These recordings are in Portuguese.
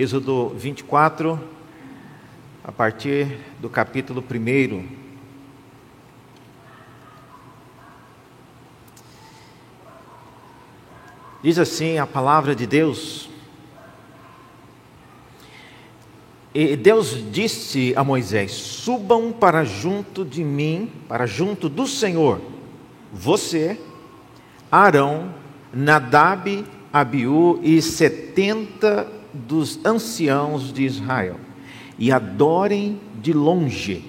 Êxodo 24, a partir do capítulo 1. Diz assim a palavra de Deus. E Deus disse a Moisés: Subam para junto de mim, para junto do Senhor, você, Arão, Nadab, Abiú e setenta dos anciãos de Israel, e adorem de longe.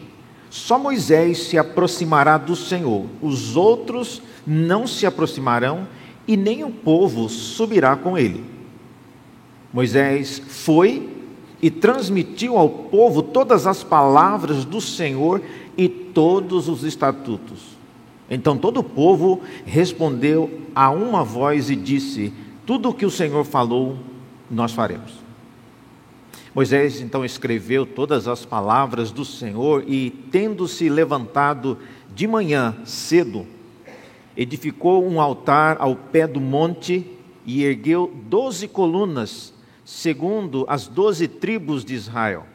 Só Moisés se aproximará do Senhor, os outros não se aproximarão, e nem o povo subirá com ele. Moisés foi e transmitiu ao povo todas as palavras do Senhor e todos os estatutos. Então todo o povo respondeu a uma voz e disse: Tudo o que o Senhor falou, nós faremos. Moisés então escreveu todas as palavras do Senhor e, tendo-se levantado de manhã cedo, edificou um altar ao pé do monte e ergueu doze colunas segundo as doze tribos de Israel.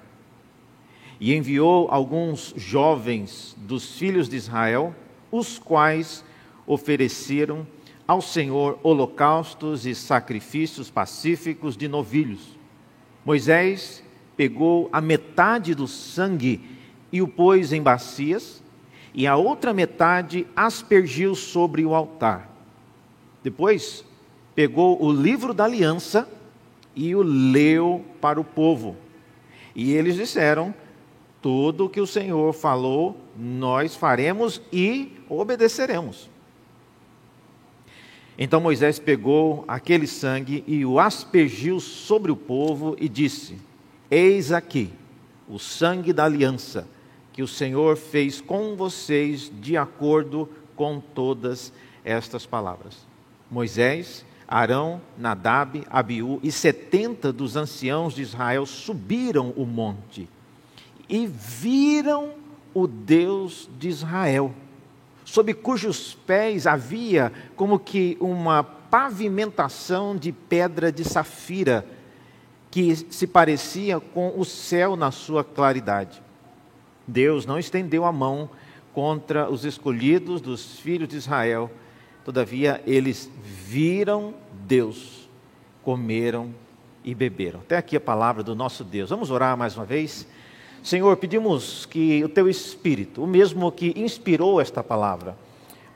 E enviou alguns jovens dos filhos de Israel, os quais ofereceram ao Senhor holocaustos e sacrifícios pacíficos de novilhos. Moisés pegou a metade do sangue e o pôs em bacias, e a outra metade aspergiu sobre o altar. Depois, pegou o livro da aliança e o leu para o povo. E eles disseram: Tudo o que o Senhor falou, nós faremos e obedeceremos. Então Moisés pegou aquele sangue e o aspergiu sobre o povo e disse: Eis aqui o sangue da aliança que o Senhor fez com vocês de acordo com todas estas palavras. Moisés Arão, Nadab, Abiú e setenta dos anciãos de Israel subiram o monte e viram o Deus de Israel, sob cujos pés havia como que uma pavimentação de pedra de safira, que se parecia com o céu na sua claridade. Deus não estendeu a mão contra os escolhidos dos filhos de Israel Todavia, eles viram Deus, comeram e beberam. Até aqui a palavra do nosso Deus. Vamos orar mais uma vez? Senhor, pedimos que o teu Espírito, o mesmo que inspirou esta palavra,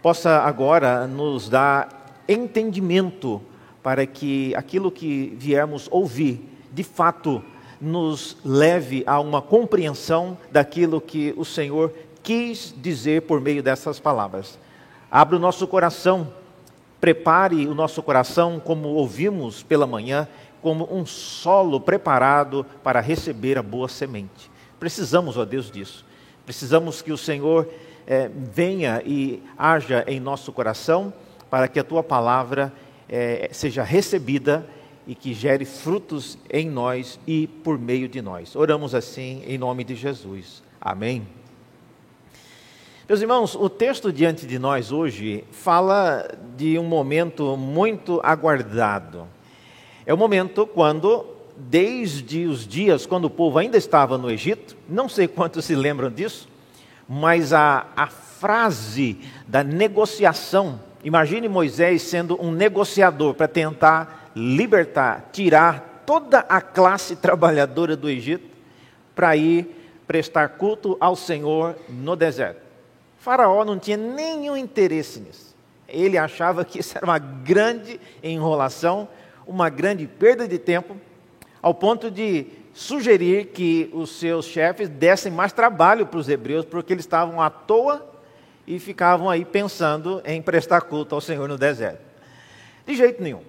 possa agora nos dar entendimento para que aquilo que viemos ouvir, de fato, nos leve a uma compreensão daquilo que o Senhor quis dizer por meio dessas palavras. Abra o nosso coração, prepare o nosso coração, como ouvimos pela manhã, como um solo preparado para receber a boa semente. Precisamos, ó Deus, disso. Precisamos que o Senhor é, venha e haja em nosso coração para que a tua palavra é, seja recebida e que gere frutos em nós e por meio de nós. Oramos assim em nome de Jesus. Amém. Meus irmãos, o texto diante de nós hoje fala de um momento muito aguardado. É o momento quando, desde os dias quando o povo ainda estava no Egito, não sei quantos se lembram disso, mas a, a frase da negociação, imagine Moisés sendo um negociador para tentar libertar, tirar toda a classe trabalhadora do Egito para ir prestar culto ao Senhor no deserto. Faraó não tinha nenhum interesse nisso. Ele achava que isso era uma grande enrolação, uma grande perda de tempo, ao ponto de sugerir que os seus chefes dessem mais trabalho para os hebreus, porque eles estavam à toa e ficavam aí pensando em prestar culto ao Senhor no deserto. De jeito nenhum.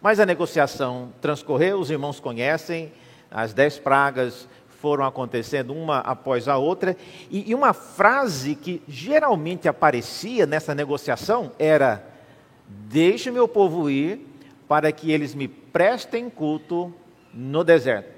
Mas a negociação transcorreu, os irmãos conhecem, as dez pragas foram acontecendo uma após a outra, e, uma frase que geralmente aparecia nessa negociação era: Deixe meu povo ir para que eles me prestem culto no deserto.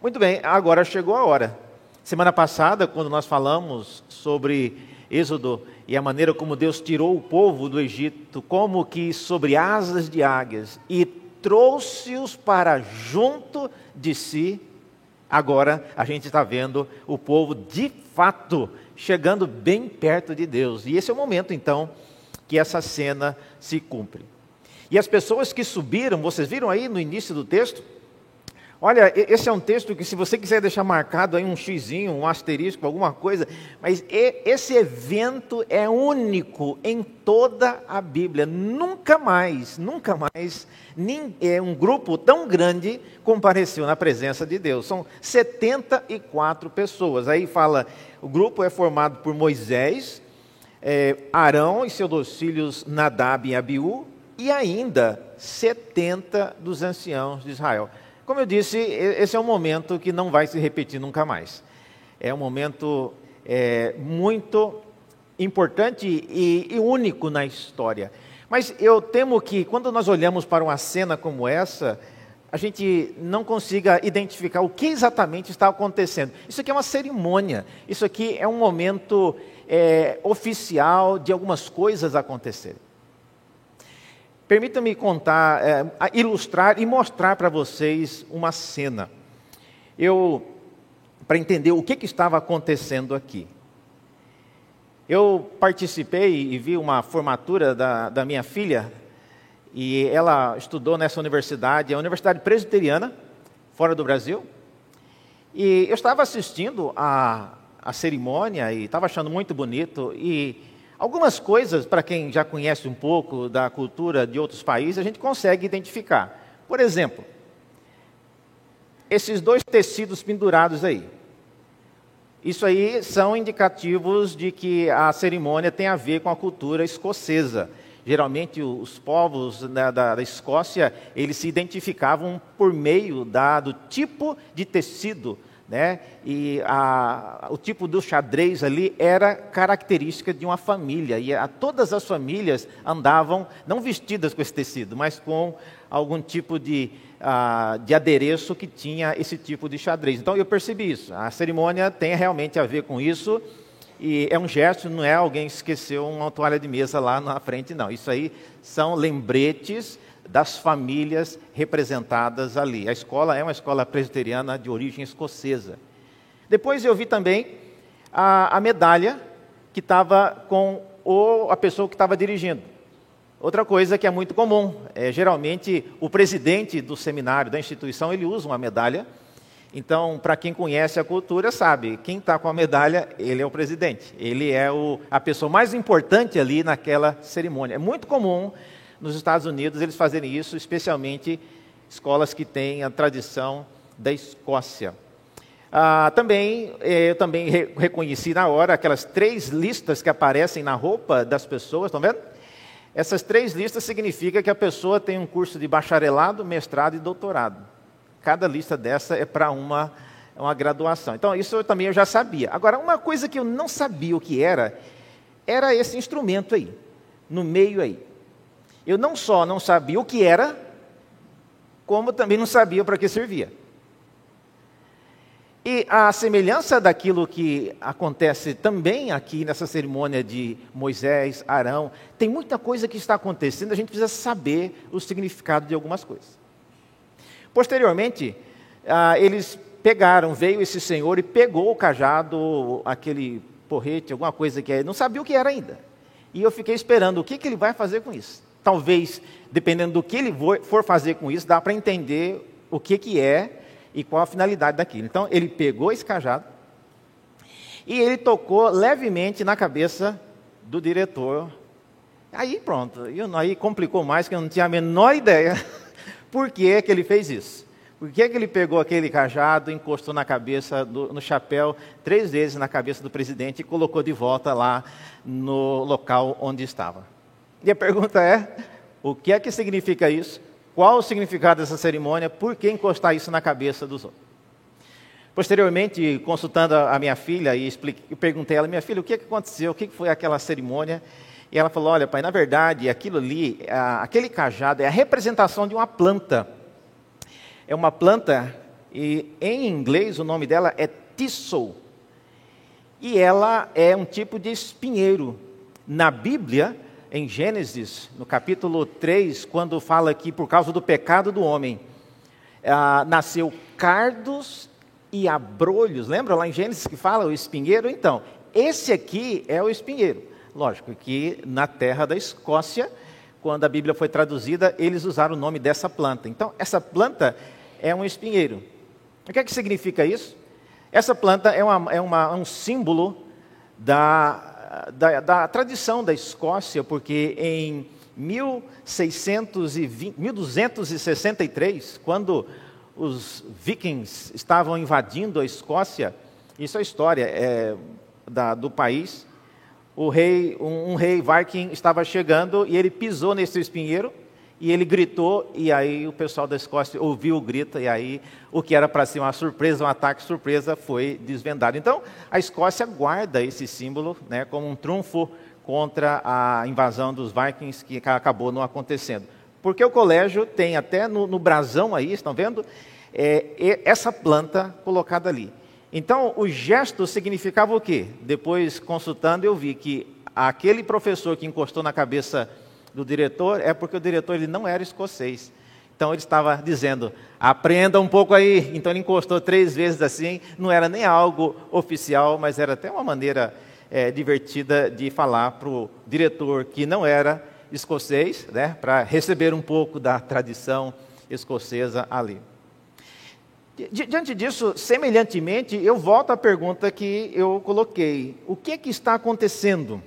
Muito bem, agora chegou a hora. Semana passada, quando nós falamos sobre Êxodo e a maneira como Deus tirou o povo do Egito, como que sobre asas de águias, e trouxe-os para junto de si. Agora a gente está vendo o povo de fato chegando bem perto de Deus. E esse é o momento então que essa cena se cumpre. E as pessoas que subiram, vocês viram aí no início do texto? Olha, esse é um texto que, se você quiser deixar marcado aí um xizinho, um asterisco, alguma coisa, mas esse evento é único em toda a Bíblia. Nunca mais, nunca mais, é, um grupo tão grande compareceu na presença de Deus. São 74 pessoas. Aí fala, o grupo é formado por Moisés, é, Arão e seus dois filhos Nadab e Abiú, e ainda 70 dos anciãos de Israel. Como eu disse, esse é um momento que não vai se repetir nunca mais. É um momento é, muito importante e, e único na história. Mas eu temo que quando nós olhamos para uma cena como essa, a gente não consiga identificar o que exatamente está acontecendo. Isso aqui é uma cerimônia, isso aqui é um momento é, oficial de algumas coisas acontecerem. Permita-me contar, é, ilustrar e mostrar para vocês uma cena. Eu, para entender o que, que estava acontecendo aqui. Eu participei e vi uma formatura da, da minha filha, e ela estudou nessa universidade, a Universidade Presbiteriana, fora do Brasil. E eu estava assistindo a, a cerimônia e estava achando muito bonito. E Algumas coisas, para quem já conhece um pouco da cultura de outros países, a gente consegue identificar. Por exemplo, esses dois tecidos pendurados aí. Isso aí são indicativos de que a cerimônia tem a ver com a cultura escocesa. Geralmente os povos da, da, da Escócia, eles se identificavam por meio da, do tipo de tecido né? E a, o tipo do xadrez ali era característica de uma família. E a, todas as famílias andavam, não vestidas com esse tecido, mas com algum tipo de, a, de adereço que tinha esse tipo de xadrez. Então eu percebi isso. A cerimônia tem realmente a ver com isso. E é um gesto, não é alguém esqueceu uma toalha de mesa lá na frente, não. Isso aí são lembretes das famílias representadas ali. A escola é uma escola presbiteriana de origem escocesa. Depois eu vi também a, a medalha que estava com o, a pessoa que estava dirigindo. Outra coisa que é muito comum, é, geralmente o presidente do seminário, da instituição, ele usa uma medalha. Então, para quem conhece a cultura, sabe, quem está com a medalha, ele é o presidente. Ele é o, a pessoa mais importante ali naquela cerimônia. É muito comum nos Estados Unidos eles fazerem isso, especialmente escolas que têm a tradição da Escócia. Ah, também, eh, eu também re reconheci na hora aquelas três listas que aparecem na roupa das pessoas, estão vendo? Essas três listas significam que a pessoa tem um curso de bacharelado, mestrado e doutorado. Cada lista dessa é para uma, uma graduação. Então, isso eu também eu já sabia. Agora, uma coisa que eu não sabia o que era, era esse instrumento aí, no meio aí. Eu não só não sabia o que era, como também não sabia para que servia. E a semelhança daquilo que acontece também aqui nessa cerimônia de Moisés, Arão, tem muita coisa que está acontecendo, a gente precisa saber o significado de algumas coisas. Posteriormente, ah, eles pegaram, veio esse senhor e pegou o cajado, aquele porrete, alguma coisa que é, não sabia o que era ainda. E eu fiquei esperando o que, que ele vai fazer com isso. Talvez, dependendo do que ele for fazer com isso, dá para entender o que, que é e qual a finalidade daquilo. Então, ele pegou esse cajado e ele tocou levemente na cabeça do diretor. Aí pronto, aí complicou mais, que eu não tinha a menor ideia por que, que ele fez isso. Por que, que ele pegou aquele cajado, encostou na cabeça, do, no chapéu, três vezes na cabeça do presidente e colocou de volta lá no local onde estava? E a pergunta é: o que é que significa isso? Qual o significado dessa cerimônia? Por que encostar isso na cabeça dos outros? Posteriormente, consultando a minha filha, e expliquei, perguntei a ela, minha filha, o que, é que aconteceu? O que foi aquela cerimônia? E ela falou, olha pai, na verdade, aquilo ali, aquele cajado é a representação de uma planta. É uma planta, e em inglês o nome dela é thistle. E ela é um tipo de espinheiro. Na Bíblia, em Gênesis, no capítulo 3, quando fala que por causa do pecado do homem, ah, nasceu cardos e abrolhos. Lembra lá em Gênesis que fala o espinheiro? Então, esse aqui é o espinheiro. Lógico que na terra da Escócia, quando a Bíblia foi traduzida, eles usaram o nome dessa planta. Então, essa planta é um espinheiro. O que é que significa isso? Essa planta é, uma, é uma, um símbolo da, da, da, tradição da Escócia, porque em 1620, 1263, quando os vikings estavam invadindo a Escócia, isso é história é, da, do país, o rei, um, um rei viking estava chegando e ele pisou nesse espinheiro e ele gritou, e aí o pessoal da Escócia ouviu o grito, e aí o que era para ser uma surpresa, um ataque surpresa, foi desvendado. Então, a Escócia guarda esse símbolo né, como um trunfo contra a invasão dos vikings, que acabou não acontecendo. Porque o colégio tem até no, no brasão aí, estão vendo? É, essa planta colocada ali. Então, o gesto significava o quê? Depois, consultando, eu vi que aquele professor que encostou na cabeça do diretor é porque o diretor ele não era escocês. Então ele estava dizendo, aprenda um pouco aí. Então ele encostou três vezes assim, não era nem algo oficial, mas era até uma maneira é, divertida de falar para o diretor que não era escocês, né, para receber um pouco da tradição escocesa ali. Diante disso, semelhantemente, eu volto à pergunta que eu coloquei: o que, é que está acontecendo?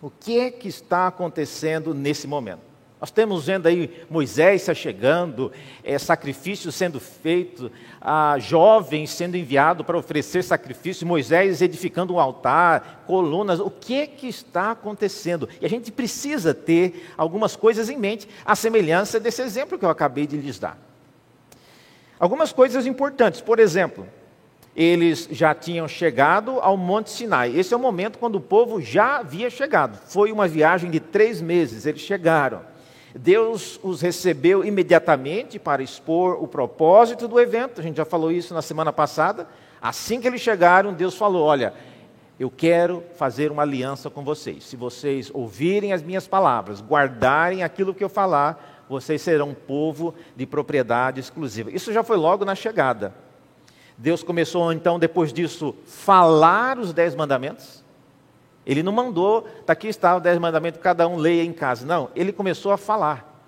O que é que está acontecendo nesse momento? Nós temos vendo aí Moisés se chegando, é, sacrifício sendo feito, a jovens sendo enviado para oferecer sacrifício, Moisés edificando um altar, colunas. O que é que está acontecendo? E a gente precisa ter algumas coisas em mente, a semelhança desse exemplo que eu acabei de lhes dar. Algumas coisas importantes, por exemplo, eles já tinham chegado ao Monte Sinai. Esse é o momento quando o povo já havia chegado. Foi uma viagem de três meses, eles chegaram. Deus os recebeu imediatamente para expor o propósito do evento. A gente já falou isso na semana passada. Assim que eles chegaram, Deus falou: Olha, eu quero fazer uma aliança com vocês. Se vocês ouvirem as minhas palavras, guardarem aquilo que eu falar, vocês serão um povo de propriedade exclusiva. Isso já foi logo na chegada. Deus começou então, depois disso, falar os dez mandamentos. Ele não mandou, está aqui está os dez mandamentos, cada um leia em casa. Não, ele começou a falar.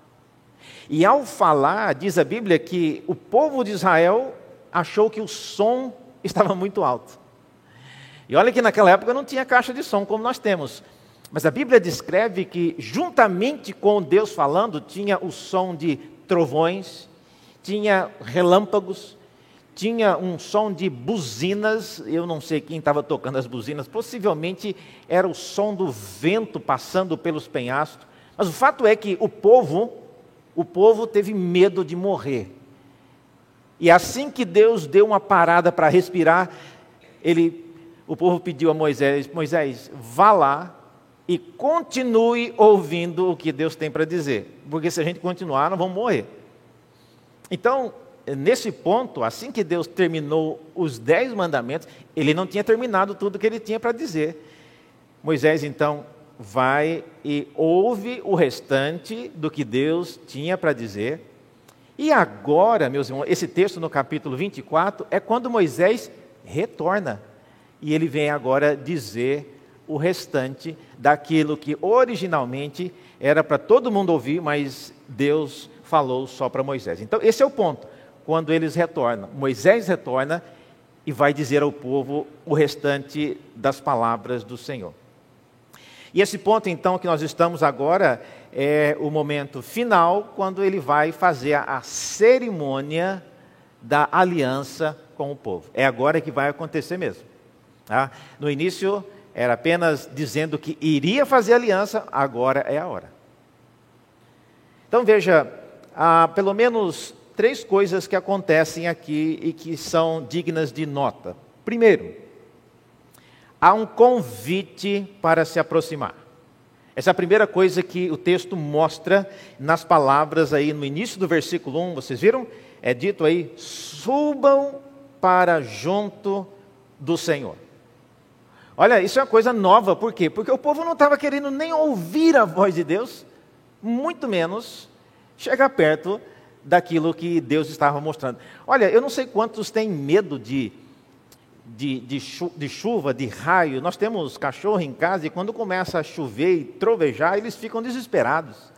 E ao falar, diz a Bíblia que o povo de Israel achou que o som estava muito alto. E olha que naquela época não tinha caixa de som como nós temos. Mas a Bíblia descreve que, juntamente com Deus falando, tinha o som de trovões, tinha relâmpagos, tinha um som de buzinas, eu não sei quem estava tocando as buzinas, possivelmente era o som do vento passando pelos penhascos, mas o fato é que o povo, o povo teve medo de morrer. E assim que Deus deu uma parada para respirar, ele, o povo pediu a Moisés: Moisés, vá lá e continue ouvindo o que Deus tem para dizer, porque se a gente continuar, nós vamos morrer. Então, nesse ponto, assim que Deus terminou os dez mandamentos, ele não tinha terminado tudo que ele tinha para dizer. Moisés então vai e ouve o restante do que Deus tinha para dizer. E agora, meus irmãos, esse texto no capítulo 24 é quando Moisés retorna. E ele vem agora dizer o restante daquilo que originalmente era para todo mundo ouvir, mas Deus falou só para Moisés. Então, esse é o ponto quando eles retornam. Moisés retorna e vai dizer ao povo o restante das palavras do Senhor. E esse ponto, então, que nós estamos agora, é o momento final, quando ele vai fazer a cerimônia da aliança com o povo. É agora que vai acontecer mesmo. Tá? No início, era apenas dizendo que iria fazer aliança, agora é a hora. Então veja, há pelo menos três coisas que acontecem aqui e que são dignas de nota. Primeiro, há um convite para se aproximar. Essa é a primeira coisa que o texto mostra nas palavras aí no início do versículo 1, vocês viram? É dito aí: subam para junto do Senhor. Olha, isso é uma coisa nova, por quê? Porque o povo não estava querendo nem ouvir a voz de Deus, muito menos chegar perto daquilo que Deus estava mostrando. Olha, eu não sei quantos têm medo de, de, de, chu de chuva, de raio. Nós temos cachorro em casa e quando começa a chover e trovejar, eles ficam desesperados.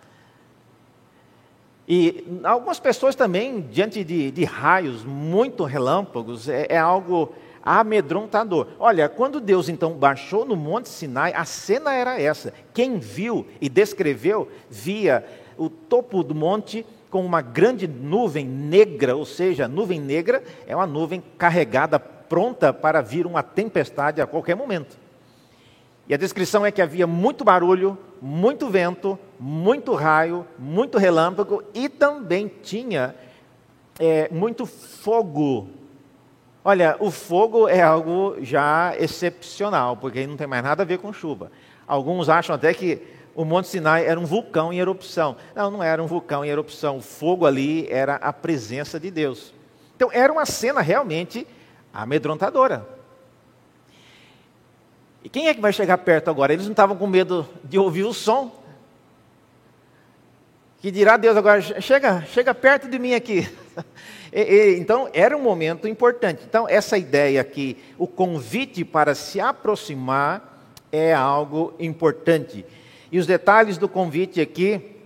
E algumas pessoas também, diante de, de raios, muito relâmpagos, é, é, algo amedrontador. Olha, quando Deus então baixou no Monte Sinai, a cena era essa. Quem viu e descreveu, via o topo do monte com uma grande nuvem negra, ou seja, nuvem negra é uma nuvem carregada, pronta para vir uma tempestade a qualquer momento. E a descrição é que havia muito barulho, muito vento, muito raio, muito relâmpago e também tinha é, muito fogo. Olha, o fogo é algo já excepcional, porque não tem mais nada a ver com chuva. Alguns acham até que o Monte Sinai era um vulcão em erupção. Não, não era um vulcão em erupção. O fogo ali era a presença de Deus. Então, era uma cena realmente amedrontadora. E quem é que vai chegar perto agora? Eles não estavam com medo de ouvir o som. Que dirá Deus agora, chega, chega perto de mim aqui. E, e, então, era um momento importante. Então, essa ideia aqui, o convite para se aproximar é algo importante. E os detalhes do convite aqui,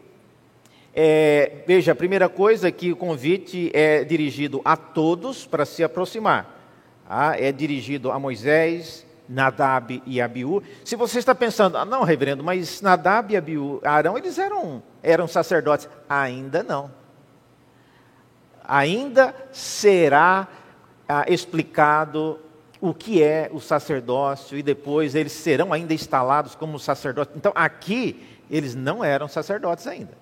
é, veja, a primeira coisa é que o convite é dirigido a todos para se aproximar. Ah, é dirigido a Moisés, Nadab e Abiú. Se você está pensando, ah, não, reverendo, mas Nadab e Abiú, Arão, eles eram, eram sacerdotes. Ainda não. Ainda será ah, explicado o que é o sacerdócio e depois eles serão ainda instalados como sacerdotes. Então, aqui, eles não eram sacerdotes ainda.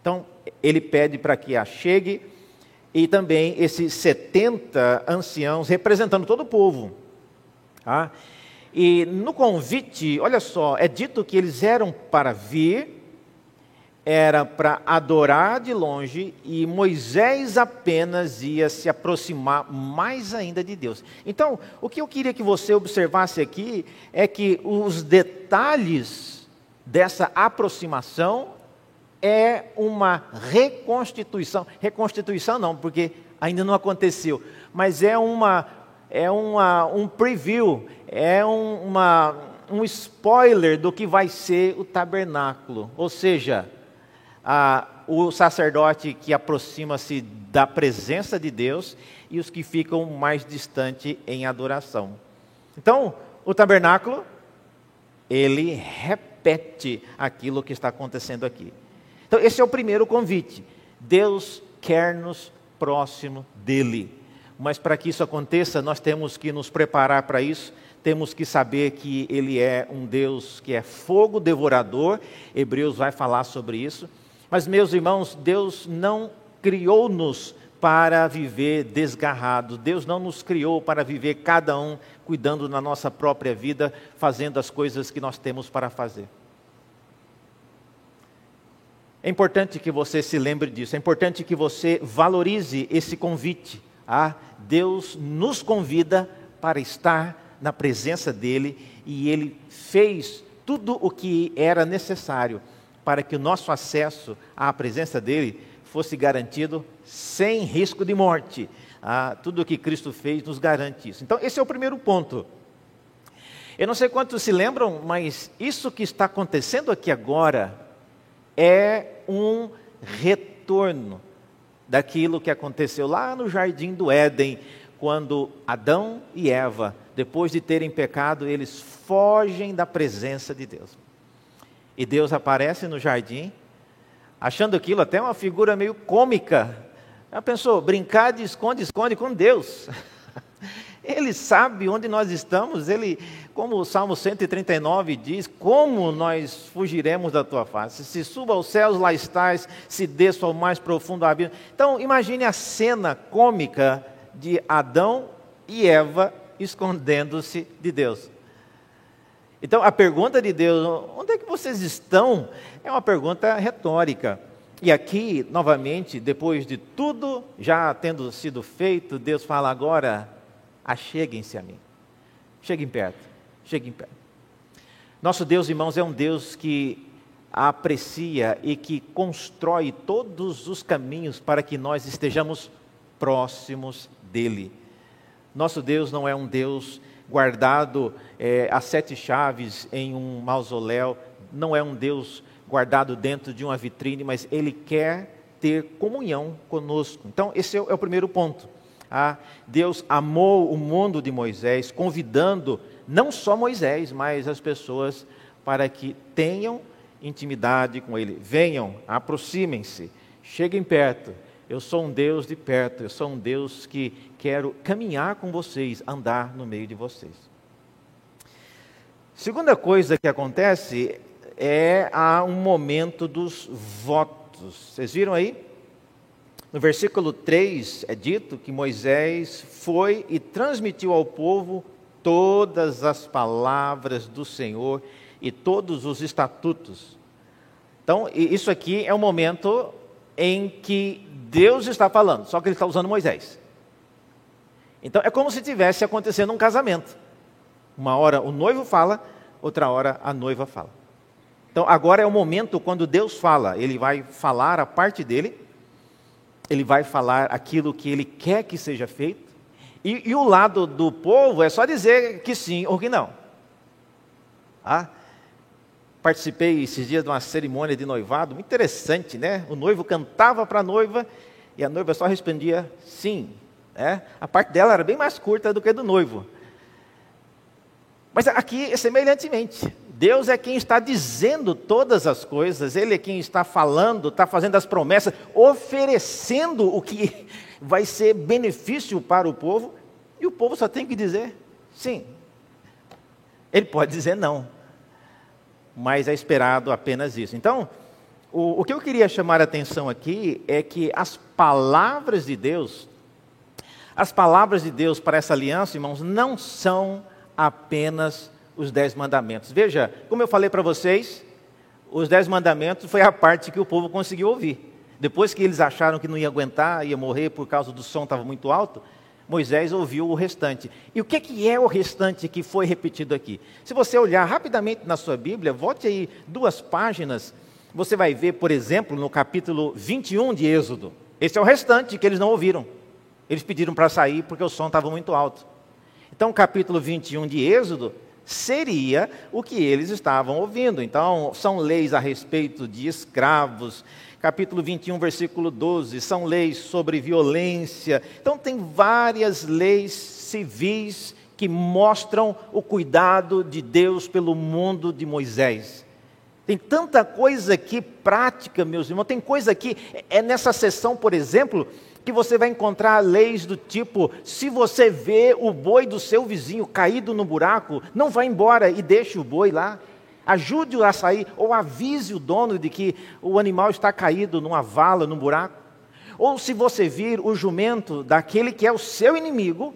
Então, ele pede para que a chegue e também esses 70 anciãos representando todo o povo Tá? E no convite, olha só, é dito que eles eram para vir, era para adorar de longe, e Moisés apenas ia se aproximar mais ainda de Deus. Então, o que eu queria que você observasse aqui é que os detalhes dessa aproximação é uma reconstituição. Reconstituição não, porque ainda não aconteceu, mas é uma é uma, um preview, é um, uma, um spoiler do que vai ser o tabernáculo. Ou seja, a, o sacerdote que aproxima-se da presença de Deus e os que ficam mais distante em adoração. Então, o tabernáculo, ele repete aquilo que está acontecendo aqui. Então, esse é o primeiro convite. Deus quer nos próximo dele. Mas para que isso aconteça, nós temos que nos preparar para isso, temos que saber que Ele é um Deus que é fogo devorador, Hebreus vai falar sobre isso. Mas, meus irmãos, Deus não criou-nos para viver desgarrado, Deus não nos criou para viver cada um cuidando na nossa própria vida, fazendo as coisas que nós temos para fazer. É importante que você se lembre disso, é importante que você valorize esse convite ah, Deus nos convida para estar na presença dEle e Ele fez tudo o que era necessário para que o nosso acesso à presença dEle fosse garantido sem risco de morte. Ah, tudo o que Cristo fez nos garante isso. Então, esse é o primeiro ponto. Eu não sei quantos se lembram, mas isso que está acontecendo aqui agora é um retorno daquilo que aconteceu lá no jardim do Éden, quando Adão e Eva, depois de terem pecado, eles fogem da presença de Deus. E Deus aparece no jardim, achando aquilo até uma figura meio cômica. Já pensou, brincar de esconde-esconde com Deus. Ele sabe onde nós estamos, ele, como o Salmo 139 diz, como nós fugiremos da tua face? Se suba aos céus, lá estás, se desça ao mais profundo abismo. Então, imagine a cena cômica de Adão e Eva escondendo-se de Deus. Então, a pergunta de Deus, onde é que vocês estão? É uma pergunta retórica. E aqui, novamente, depois de tudo já tendo sido feito, Deus fala agora: acheguem-se a mim. Cheguem perto. Chegue em pé. Nosso Deus, irmãos, é um Deus que aprecia e que constrói todos os caminhos para que nós estejamos próximos dele. Nosso Deus não é um Deus guardado é, a sete chaves em um mausoléu, não é um Deus guardado dentro de uma vitrine, mas ele quer ter comunhão conosco. Então, esse é o, é primeiro ponto. Ah, Deus amou o mundo de Moisés, convidando não só Moisés, mas as pessoas para que tenham intimidade com Ele. Venham, aproximem-se, cheguem perto. Eu sou um Deus de perto, eu sou um Deus que quero caminhar com vocês, andar no meio de vocês. Segunda coisa que acontece é há um momento dos votos. Vocês viram aí? No versículo 3 é dito que Moisés foi e transmitiu ao povo todas as palavras do Senhor e todos os estatutos. Então, isso aqui é o momento em que Deus está falando, só que ele está usando Moisés. Então, é como se tivesse acontecendo um casamento. Uma hora o noivo fala, outra hora a noiva fala. Então, agora é o momento quando Deus fala, ele vai falar a parte dele, ele vai falar aquilo que ele quer que seja feito, e, e o lado do povo é só dizer que sim ou que não. Ah, participei esses dias de uma cerimônia de noivado, muito interessante, né? O noivo cantava para a noiva e a noiva só respondia sim. Né? A parte dela era bem mais curta do que a do noivo. Mas aqui é semelhantemente. Deus é quem está dizendo todas as coisas, Ele é quem está falando, está fazendo as promessas, oferecendo o que vai ser benefício para o povo, e o povo só tem que dizer sim. Ele pode dizer não mas é esperado apenas isso. Então, o, o que eu queria chamar a atenção aqui é que as palavras de Deus, as palavras de Deus para essa aliança, irmãos, não são apenas os dez mandamentos. Veja, como eu falei para vocês, os dez mandamentos foi a parte que o povo conseguiu ouvir. Depois que eles acharam que não ia aguentar, ia morrer por causa do som estava muito alto, Moisés ouviu o restante. E o que, que é o restante que foi repetido aqui? Se você olhar rapidamente na sua Bíblia, volte aí duas páginas, você vai ver, por exemplo, no capítulo 21 de Êxodo. Esse é o restante que eles não ouviram. Eles pediram para sair porque o som estava muito alto. Então, o capítulo 21 de Êxodo seria o que eles estavam ouvindo. Então, são leis a respeito de escravos, capítulo 21, versículo 12, são leis sobre violência. Então, tem várias leis civis que mostram o cuidado de Deus pelo mundo de Moisés. Tem tanta coisa aqui prática, meus irmãos, tem coisa aqui, é nessa sessão, por exemplo, que você vai encontrar leis do tipo: se você vê o boi do seu vizinho caído no buraco, não vá embora e deixe o boi lá. Ajude-o a sair, ou avise o dono de que o animal está caído numa vala, num buraco. Ou se você vir o jumento daquele que é o seu inimigo,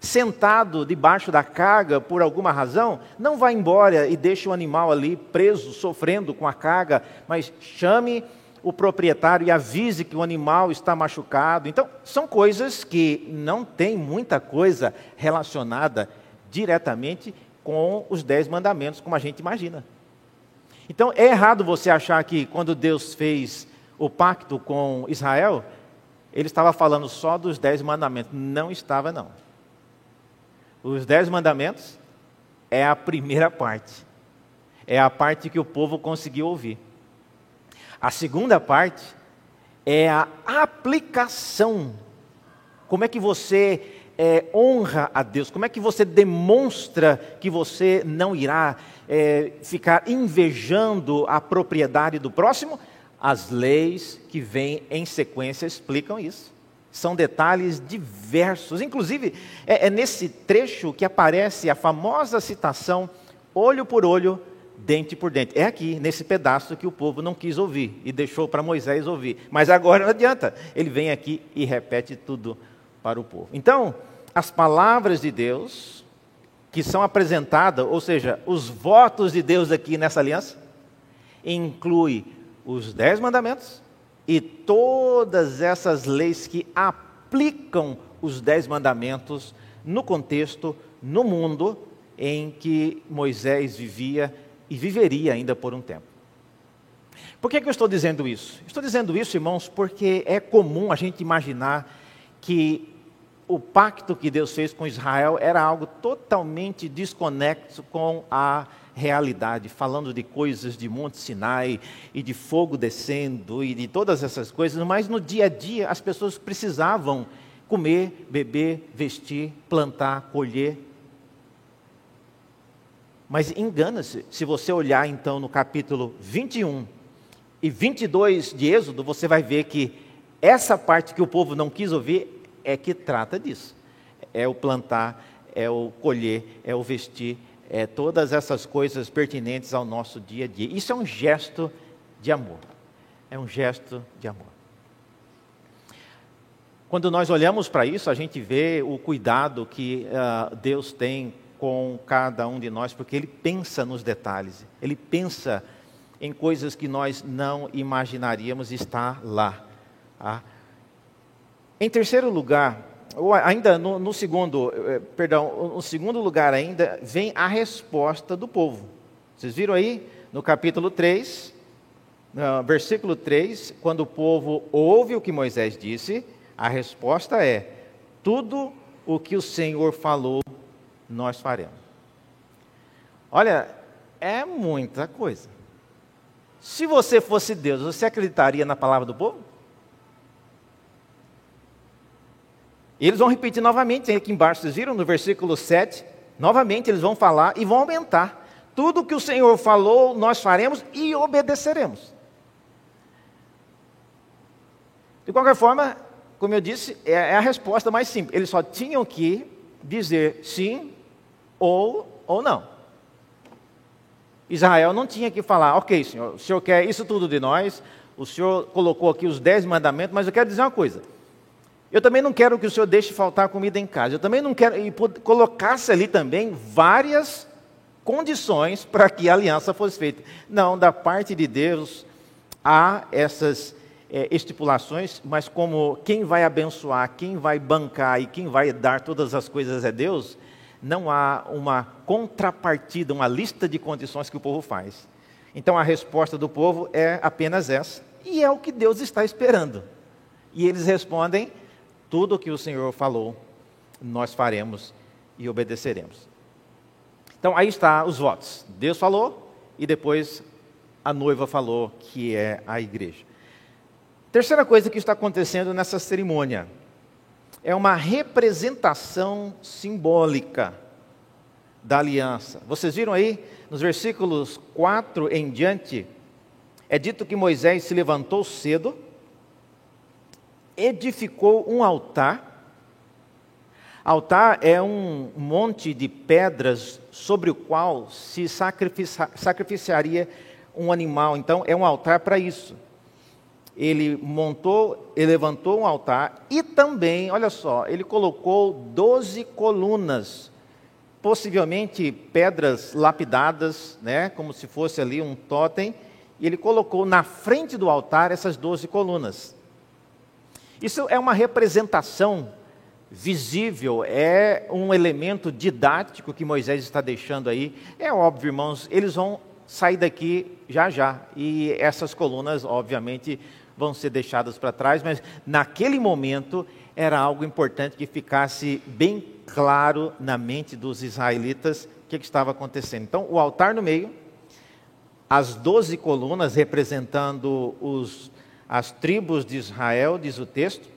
sentado debaixo da carga por alguma razão, não vá embora e deixe o animal ali preso, sofrendo com a carga, mas chame o proprietário e avise que o animal está machucado. Então, são coisas que não tem muita coisa relacionada diretamente com os dez mandamentos, como a gente imagina. Então é errado você achar que quando Deus fez o pacto com Israel, ele estava falando só dos dez mandamentos. Não estava, não. Os dez mandamentos é a primeira parte. É a parte que o povo conseguiu ouvir. A segunda parte é a aplicação. Como é que você é, honra a Deus? Como é que você demonstra que você não irá é, ficar invejando a propriedade do próximo? As leis que vêm em sequência explicam isso. São detalhes diversos. Inclusive, é, é nesse trecho que aparece a famosa citação: olho por olho, dente por dente. É aqui, nesse pedaço que o povo não quis ouvir e deixou para Moisés ouvir. Mas agora não adianta. Ele vem aqui e repete tudo para o povo. Então, as palavras de Deus que são apresentadas, ou seja, os votos de Deus aqui nessa aliança, inclui os dez mandamentos e todas essas leis que aplicam os dez mandamentos no contexto, no mundo em que Moisés vivia e viveria ainda por um tempo. Por que, que eu estou dizendo isso? Estou dizendo isso, irmãos, porque é comum a gente imaginar que o pacto que Deus fez com Israel era algo totalmente desconexo com a realidade, falando de coisas de Monte Sinai e de fogo descendo e de todas essas coisas, mas no dia a dia as pessoas precisavam comer, beber, vestir, plantar, colher. Mas engana-se, se você olhar então no capítulo 21 e 22 de Êxodo, você vai ver que essa parte que o povo não quis ouvir é que trata disso. É o plantar, é o colher, é o vestir, é todas essas coisas pertinentes ao nosso dia a dia. Isso é um gesto de amor. É um gesto de amor. Quando nós olhamos para isso, a gente vê o cuidado que uh, Deus tem com cada um de nós, porque Ele pensa nos detalhes, Ele pensa em coisas que nós não imaginaríamos estar lá. Tá? Em terceiro lugar, ou ainda no, no, segundo, eh, perdão, no segundo lugar ainda vem a resposta do povo. Vocês viram aí no capítulo 3, no versículo 3, quando o povo ouve o que Moisés disse, a resposta é: tudo o que o Senhor falou, nós faremos. Olha, é muita coisa. Se você fosse Deus, você acreditaria na palavra do povo? E eles vão repetir novamente, aqui embaixo, vocês viram no versículo 7? Novamente eles vão falar e vão aumentar. Tudo que o Senhor falou, nós faremos e obedeceremos. De qualquer forma, como eu disse, é, é a resposta mais simples. Eles só tinham que dizer sim ou, ou não. Israel não tinha que falar, ok, senhor, o senhor quer isso tudo de nós, o senhor colocou aqui os dez mandamentos, mas eu quero dizer uma coisa. Eu também não quero que o senhor deixe faltar comida em casa. Eu também não quero. E colocasse ali também várias condições para que a aliança fosse feita. Não, da parte de Deus há essas é, estipulações, mas como quem vai abençoar, quem vai bancar e quem vai dar todas as coisas é Deus, não há uma contrapartida, uma lista de condições que o povo faz. Então a resposta do povo é apenas essa, e é o que Deus está esperando. E eles respondem: tudo o que o Senhor falou, nós faremos e obedeceremos. Então aí está os votos. Deus falou e depois a noiva falou, que é a igreja. Terceira coisa que está acontecendo nessa cerimônia é uma representação simbólica da aliança. Vocês viram aí, nos versículos 4 em diante, é dito que Moisés se levantou cedo, edificou um altar. Altar é um monte de pedras sobre o qual se sacrificiaria um animal. Então, é um altar para isso ele montou, ele levantou um altar e também, olha só, ele colocou doze colunas, possivelmente pedras lapidadas, né, como se fosse ali um totem, e ele colocou na frente do altar essas doze colunas. Isso é uma representação visível, é um elemento didático que Moisés está deixando aí. É óbvio, irmãos, eles vão sair daqui já já, e essas colunas, obviamente, vão ser deixadas para trás, mas naquele momento era algo importante que ficasse bem claro na mente dos israelitas o que, que estava acontecendo. Então, o altar no meio, as doze colunas representando os, as tribos de Israel, diz o texto,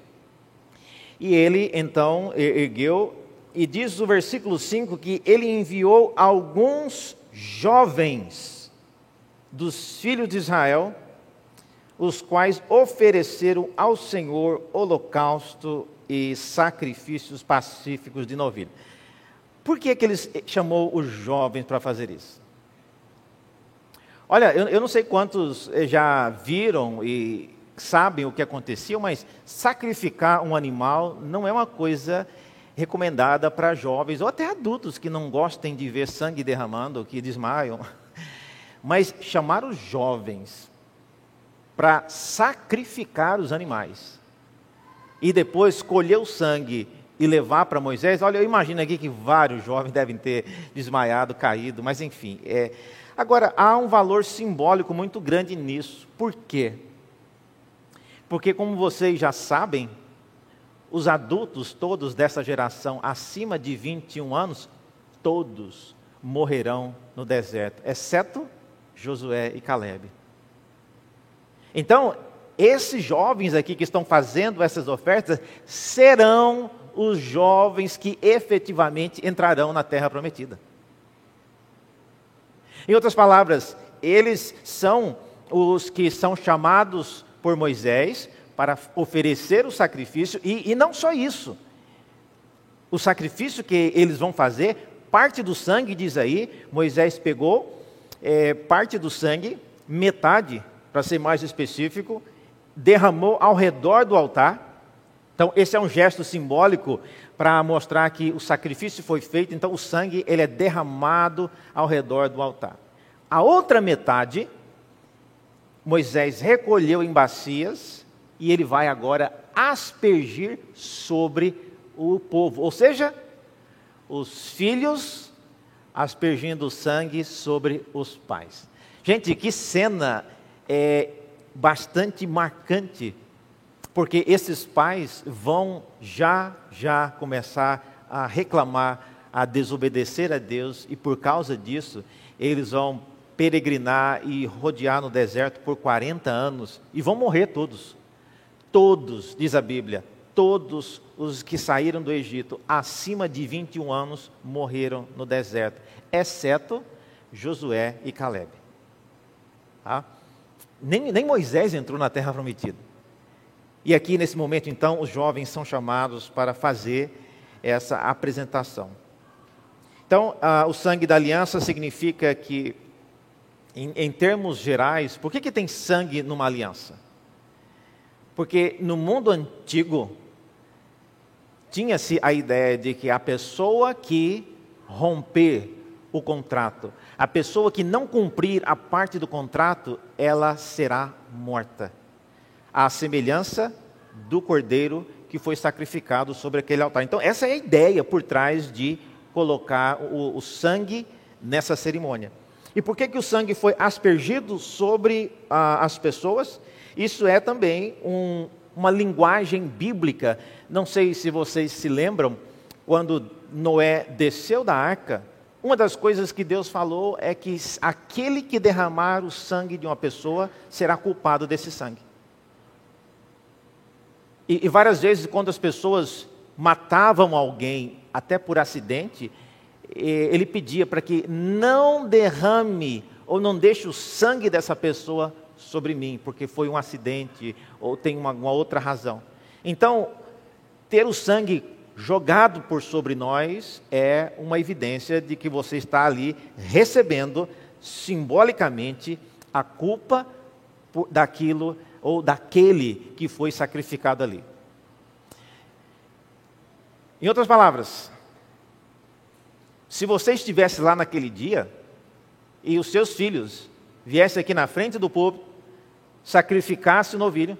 e ele então ergueu, e diz o versículo 5 que ele enviou alguns jovens dos filhos de Israel os quais ofereceram ao Senhor holocausto e sacrifícios pacíficos de novilho. Por que, que ele chamou os jovens para fazer isso? Olha, eu, eu não sei quantos eh, já viram e sabem o que acontecia, mas sacrificar um animal não é uma coisa recomendada para jovens ou até adultos que não gostem de ver sangue derramando, que desmaiam. Mas chamar os jovens para sacrificar os animais e depois colher o sangue e levar para Moisés. Olha, eu imagino aqui que vários jovens devem ter desmaiado, caído, mas enfim. É... Agora, há um valor simbólico muito grande nisso. Por quê? Porque, como vocês já sabem, os adultos todos dessa geração acima de 21 anos, todos morrerão no deserto, exceto Josué e Caleb. Então, esses jovens aqui que estão fazendo essas ofertas serão os jovens que efetivamente entrarão na terra prometida. Em outras palavras, eles são os que são chamados por Moisés para oferecer o sacrifício, e, e não só isso. O sacrifício que eles vão fazer, parte do sangue, diz aí, Moisés pegou é, parte do sangue, metade, para ser mais específico, derramou ao redor do altar. Então, esse é um gesto simbólico para mostrar que o sacrifício foi feito, então o sangue ele é derramado ao redor do altar. A outra metade, Moisés recolheu em bacias e ele vai agora aspergir sobre o povo, ou seja, os filhos aspergindo sangue sobre os pais. Gente, que cena é bastante marcante, porque esses pais vão já, já começar a reclamar, a desobedecer a Deus, e por causa disso, eles vão peregrinar e rodear no deserto por 40 anos, e vão morrer todos. Todos, diz a Bíblia, todos os que saíram do Egito acima de 21 anos morreram no deserto, exceto Josué e Caleb. Tá? Nem, nem Moisés entrou na terra prometida. E aqui, nesse momento, então, os jovens são chamados para fazer essa apresentação. Então, ah, o sangue da aliança significa que, em, em termos gerais, por que, que tem sangue numa aliança? Porque no mundo antigo, tinha-se a ideia de que a pessoa que romper o contrato, a pessoa que não cumprir a parte do contrato, ela será morta. À semelhança do cordeiro que foi sacrificado sobre aquele altar. Então, essa é a ideia por trás de colocar o, o sangue nessa cerimônia. E por que, que o sangue foi aspergido sobre ah, as pessoas? Isso é também um, uma linguagem bíblica. Não sei se vocês se lembram, quando Noé desceu da arca, uma das coisas que Deus falou é que aquele que derramar o sangue de uma pessoa será culpado desse sangue. E, e várias vezes, quando as pessoas matavam alguém, até por acidente, ele pedia para que não derrame ou não deixe o sangue dessa pessoa sobre mim, porque foi um acidente ou tem uma, uma outra razão. Então, ter o sangue jogado por sobre nós é uma evidência de que você está ali recebendo simbolicamente a culpa daquilo ou daquele que foi sacrificado ali. Em outras palavras, se você estivesse lá naquele dia e os seus filhos viessem aqui na frente do povo, sacrificasse o novilho,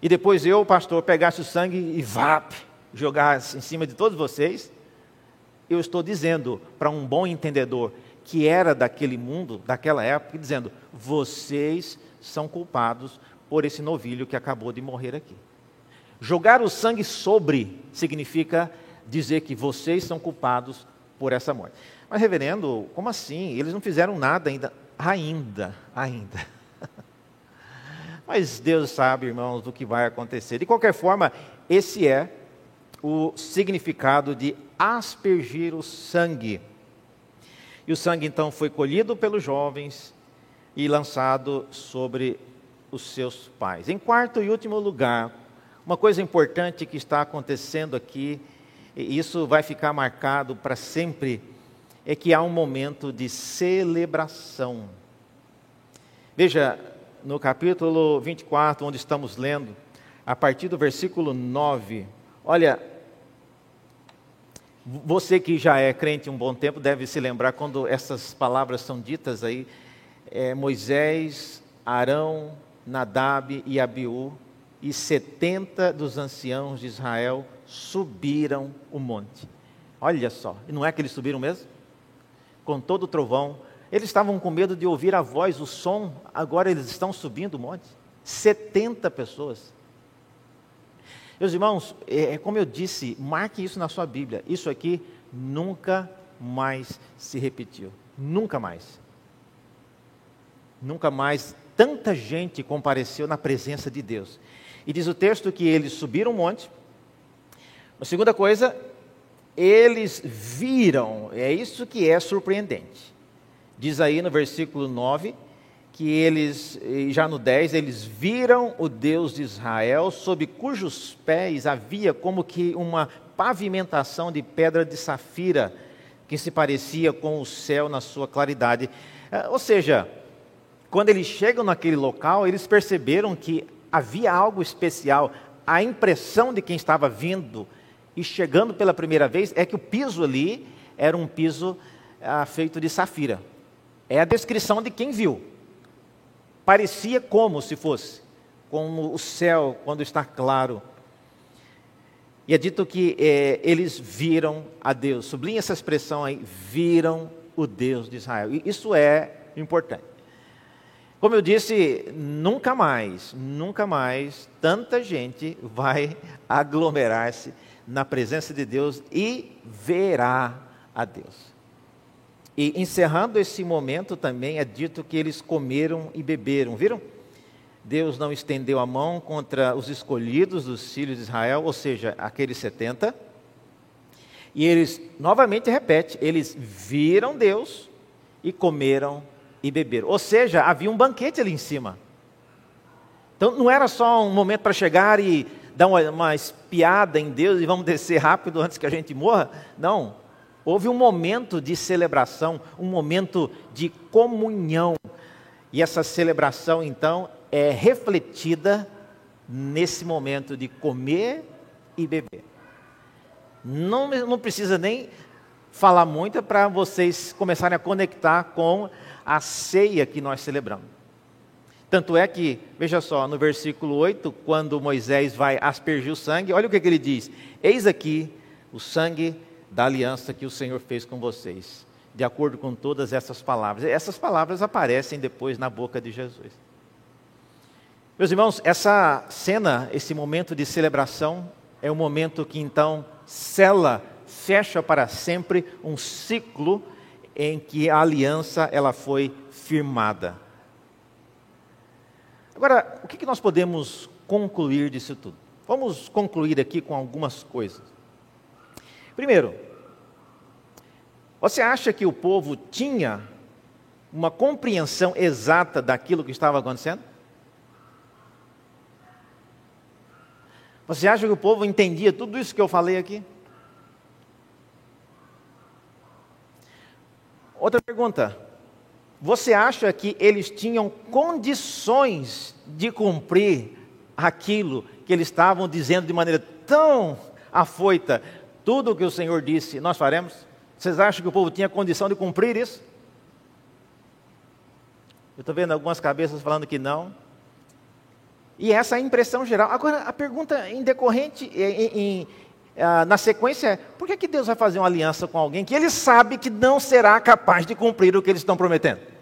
e depois eu, pastor, pegasse o sangue e vá, jogasse em cima de todos vocês, eu estou dizendo para um bom entendedor que era daquele mundo, daquela época, dizendo: vocês são culpados por esse novilho que acabou de morrer aqui. Jogar o sangue sobre significa dizer que vocês são culpados por essa morte. Mas, reverendo, como assim? Eles não fizeram nada ainda. Ainda, ainda. Mas Deus sabe, irmãos, do que vai acontecer. De qualquer forma, esse é o significado de aspergir o sangue. E o sangue então foi colhido pelos jovens e lançado sobre os seus pais. Em quarto e último lugar, uma coisa importante que está acontecendo aqui, e isso vai ficar marcado para sempre, é que há um momento de celebração. Veja, no capítulo 24, onde estamos lendo, a partir do versículo 9. Olha, você que já é crente um bom tempo deve se lembrar quando essas palavras são ditas aí: é, Moisés, Arão, Nadab e Abiú e setenta dos anciãos de Israel subiram o monte. Olha só, e não é que eles subiram mesmo? Com todo o trovão. Eles estavam com medo de ouvir a voz, o som, agora eles estão subindo o monte. 70 pessoas. Meus irmãos, é, é, como eu disse, marque isso na sua Bíblia. Isso aqui nunca mais se repetiu. Nunca mais. Nunca mais tanta gente compareceu na presença de Deus. E diz o texto que eles subiram o monte. A segunda coisa, eles viram, é isso que é surpreendente. Diz aí no versículo 9 que eles, já no 10, eles viram o Deus de Israel, sob cujos pés havia como que uma pavimentação de pedra de safira, que se parecia com o céu na sua claridade. É, ou seja, quando eles chegam naquele local, eles perceberam que havia algo especial. A impressão de quem estava vindo e chegando pela primeira vez é que o piso ali era um piso ah, feito de safira. É a descrição de quem viu parecia como se fosse, como o céu quando está claro. E é dito que é, eles viram a Deus, sublinha essa expressão aí, viram o Deus de Israel. E isso é importante. Como eu disse, nunca mais, nunca mais tanta gente vai aglomerar-se na presença de Deus e verá a Deus. E encerrando esse momento também é dito que eles comeram e beberam, viram? Deus não estendeu a mão contra os escolhidos dos filhos de Israel, ou seja, aqueles 70. E eles, novamente repete, eles viram Deus e comeram e beberam. Ou seja, havia um banquete ali em cima. Então não era só um momento para chegar e dar uma, uma espiada em Deus e vamos descer rápido antes que a gente morra. Não. Houve um momento de celebração, um momento de comunhão. E essa celebração, então, é refletida nesse momento de comer e beber. Não, não precisa nem falar muito para vocês começarem a conectar com a ceia que nós celebramos. Tanto é que, veja só, no versículo 8, quando Moisés vai aspergir o sangue, olha o que, que ele diz: Eis aqui o sangue da aliança que o Senhor fez com vocês, de acordo com todas essas palavras. Essas palavras aparecem depois na boca de Jesus. Meus irmãos, essa cena, esse momento de celebração, é um momento que então sela, fecha para sempre um ciclo em que a aliança ela foi firmada. Agora, o que nós podemos concluir disso tudo? Vamos concluir aqui com algumas coisas. Primeiro, você acha que o povo tinha uma compreensão exata daquilo que estava acontecendo? Você acha que o povo entendia tudo isso que eu falei aqui? Outra pergunta. Você acha que eles tinham condições de cumprir aquilo que eles estavam dizendo de maneira tão afoita, tudo o que o Senhor disse, nós faremos? Vocês acham que o povo tinha condição de cumprir isso? Eu estou vendo algumas cabeças falando que não. E essa é a impressão geral. Agora, a pergunta em decorrente, em, em, ah, na sequência é: por que, que Deus vai fazer uma aliança com alguém que ele sabe que não será capaz de cumprir o que eles estão prometendo?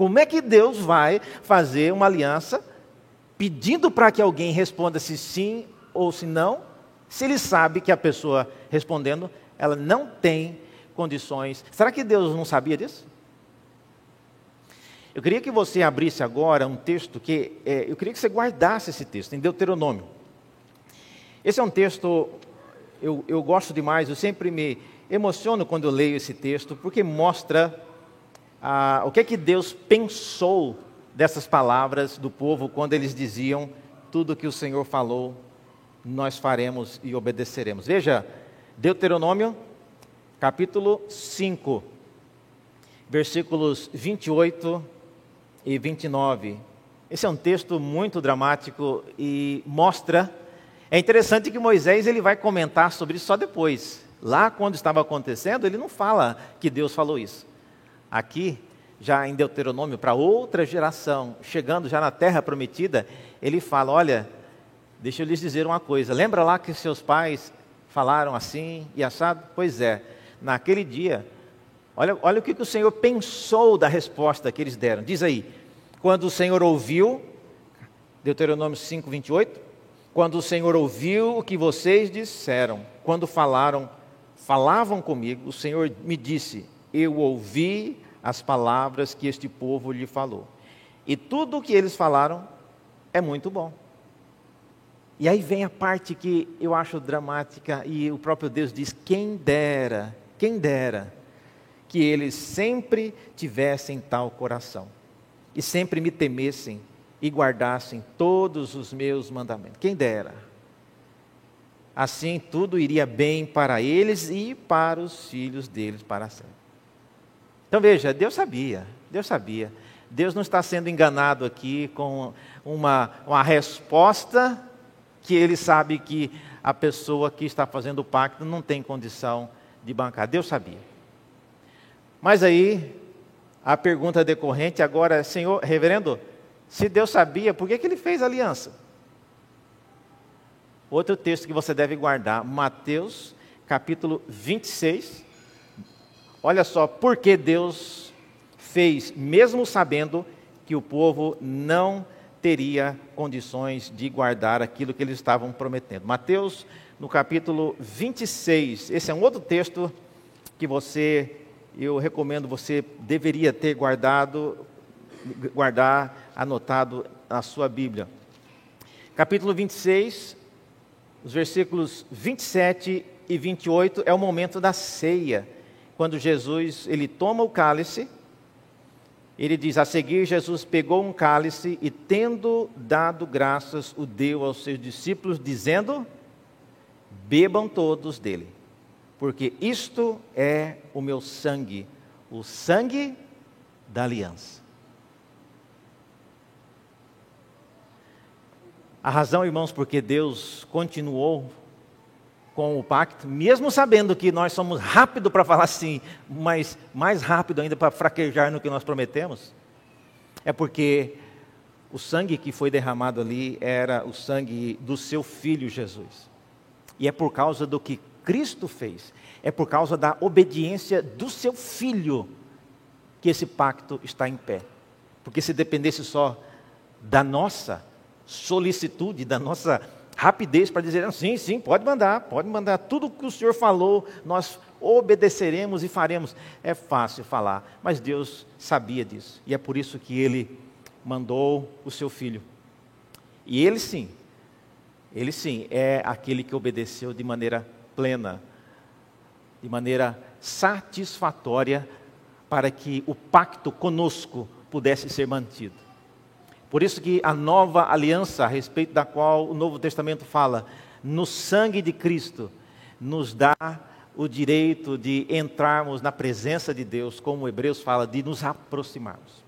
Como é que Deus vai fazer uma aliança pedindo para que alguém responda se sim ou se não, se ele sabe que a pessoa respondendo, ela não tem condições. Será que Deus não sabia disso? Eu queria que você abrisse agora um texto que. É, eu queria que você guardasse esse texto, em Deuteronômio. Esse é um texto, eu, eu gosto demais, eu sempre me emociono quando eu leio esse texto, porque mostra ah, o que é que Deus pensou dessas palavras do povo quando eles diziam tudo que o Senhor falou nós faremos e obedeceremos. Veja, Deuteronômio, capítulo 5, versículos 28 e 29. Esse é um texto muito dramático e mostra. É interessante que Moisés ele vai comentar sobre isso só depois. Lá, quando estava acontecendo, ele não fala que Deus falou isso. Aqui, já em Deuteronômio, para outra geração, chegando já na terra prometida, ele fala: Olha, deixa eu lhes dizer uma coisa, lembra lá que seus pais falaram assim e assado? Pois é, naquele dia, olha, olha o que, que o Senhor pensou da resposta que eles deram. Diz aí, quando o Senhor ouviu, Deuteronômio 5, 28, quando o Senhor ouviu o que vocês disseram, quando falaram, falavam comigo, o Senhor me disse: Eu ouvi as palavras que este povo lhe falou. E tudo o que eles falaram é muito bom. E aí vem a parte que eu acho dramática, e o próprio Deus diz: quem dera, quem dera, que eles sempre tivessem tal coração, e sempre me temessem e guardassem todos os meus mandamentos. Quem dera. Assim tudo iria bem para eles e para os filhos deles para sempre. Então veja, Deus sabia, Deus sabia. Deus não está sendo enganado aqui com uma, uma resposta que ele sabe que a pessoa que está fazendo o pacto não tem condição de bancar. Deus sabia. Mas aí, a pergunta decorrente agora é, Senhor, reverendo, se Deus sabia, por que, que ele fez aliança? Outro texto que você deve guardar, Mateus, capítulo 26. Olha só, por que Deus fez, mesmo sabendo que o povo não teria condições de guardar aquilo que eles estavam prometendo. Mateus, no capítulo 26, esse é um outro texto que você, eu recomendo, você deveria ter guardado, guardar anotado na sua Bíblia. Capítulo 26, os versículos 27 e 28 é o momento da ceia, quando Jesus ele toma o cálice ele diz: A seguir, Jesus pegou um cálice e, tendo dado graças, o deu aos seus discípulos, dizendo: Bebam todos dele, porque isto é o meu sangue, o sangue da aliança. A razão, irmãos, porque Deus continuou com o pacto, mesmo sabendo que nós somos rápidos para falar sim, mas mais rápido ainda para fraquejar no que nós prometemos, é porque o sangue que foi derramado ali era o sangue do seu filho Jesus. E é por causa do que Cristo fez, é por causa da obediência do seu filho que esse pacto está em pé. Porque se dependesse só da nossa solicitude, da nossa rapidez para dizer, sim, sim, pode mandar, pode mandar, tudo que o Senhor falou, nós obedeceremos e faremos. É fácil falar, mas Deus sabia disso, e é por isso que Ele mandou o seu filho. E Ele sim, Ele sim é aquele que obedeceu de maneira plena, de maneira satisfatória, para que o pacto conosco pudesse ser mantido. Por isso que a nova aliança, a respeito da qual o Novo Testamento fala, no sangue de Cristo, nos dá o direito de entrarmos na presença de Deus, como o Hebreus fala, de nos aproximarmos.